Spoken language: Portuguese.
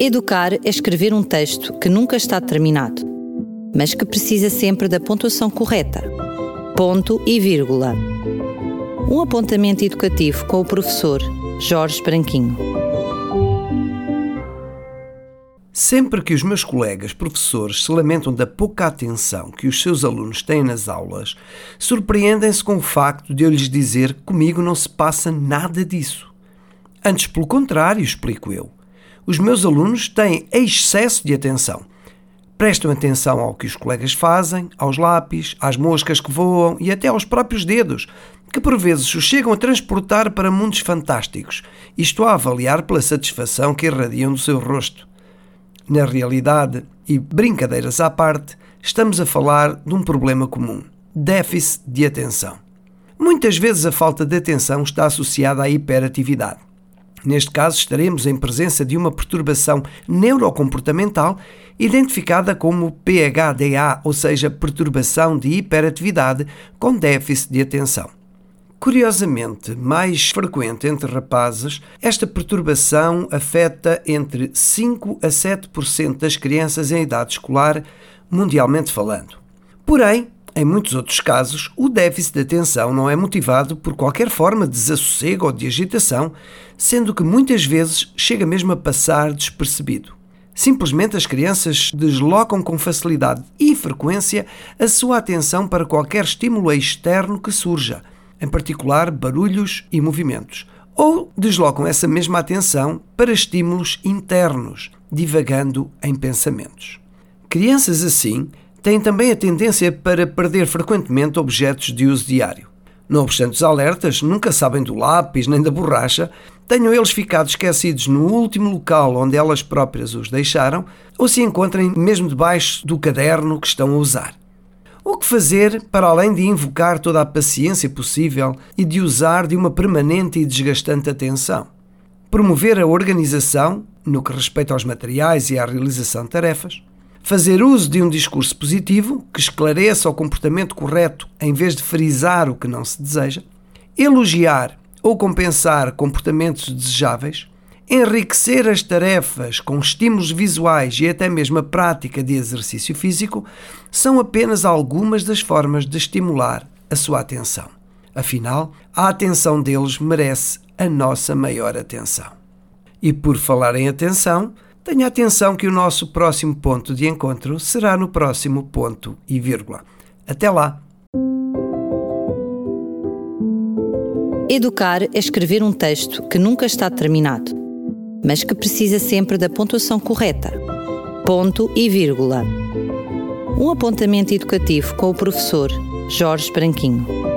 Educar é escrever um texto que nunca está terminado, mas que precisa sempre da pontuação correta. Ponto e vírgula. Um apontamento educativo com o professor Jorge Branquinho. Sempre que os meus colegas professores se lamentam da pouca atenção que os seus alunos têm nas aulas, surpreendem-se com o facto de eu lhes dizer que comigo não se passa nada disso. Antes, pelo contrário, explico eu os meus alunos têm excesso de atenção. Prestam atenção ao que os colegas fazem, aos lápis, às moscas que voam e até aos próprios dedos, que por vezes os chegam a transportar para mundos fantásticos, isto a avaliar pela satisfação que irradiam do seu rosto. Na realidade, e brincadeiras à parte, estamos a falar de um problema comum: déficit de atenção. Muitas vezes a falta de atenção está associada à hiperatividade. Neste caso, estaremos em presença de uma perturbação neurocomportamental identificada como PHDA, ou seja, perturbação de hiperatividade com déficit de atenção. Curiosamente, mais frequente entre rapazes, esta perturbação afeta entre 5 a 7% das crianças em idade escolar, mundialmente falando. Porém, em muitos outros casos, o déficit de atenção não é motivado por qualquer forma de desassossego ou de agitação, sendo que muitas vezes chega mesmo a passar despercebido. Simplesmente as crianças deslocam com facilidade e frequência a sua atenção para qualquer estímulo externo que surja, em particular barulhos e movimentos, ou deslocam essa mesma atenção para estímulos internos, divagando em pensamentos. Crianças assim têm também a tendência para perder frequentemente objetos de uso diário. Não obstante os alertas, nunca sabem do lápis nem da borracha, tenham eles ficado esquecidos no último local onde elas próprias os deixaram, ou se encontrem mesmo debaixo do caderno que estão a usar. O que fazer para além de invocar toda a paciência possível e de usar de uma permanente e desgastante atenção? Promover a organização, no que respeita aos materiais e à realização de tarefas, fazer uso de um discurso positivo que esclareça o comportamento correto em vez de frisar o que não se deseja, elogiar ou compensar comportamentos desejáveis, enriquecer as tarefas com estímulos visuais e até mesmo a prática de exercício físico são apenas algumas das formas de estimular a sua atenção. Afinal, a atenção deles merece a nossa maior atenção. E por falar em atenção, Tenha atenção que o nosso próximo ponto de encontro será no próximo ponto e vírgula. Até lá! Educar é escrever um texto que nunca está terminado, mas que precisa sempre da pontuação correta. Ponto e vírgula. Um apontamento educativo com o professor Jorge Branquinho.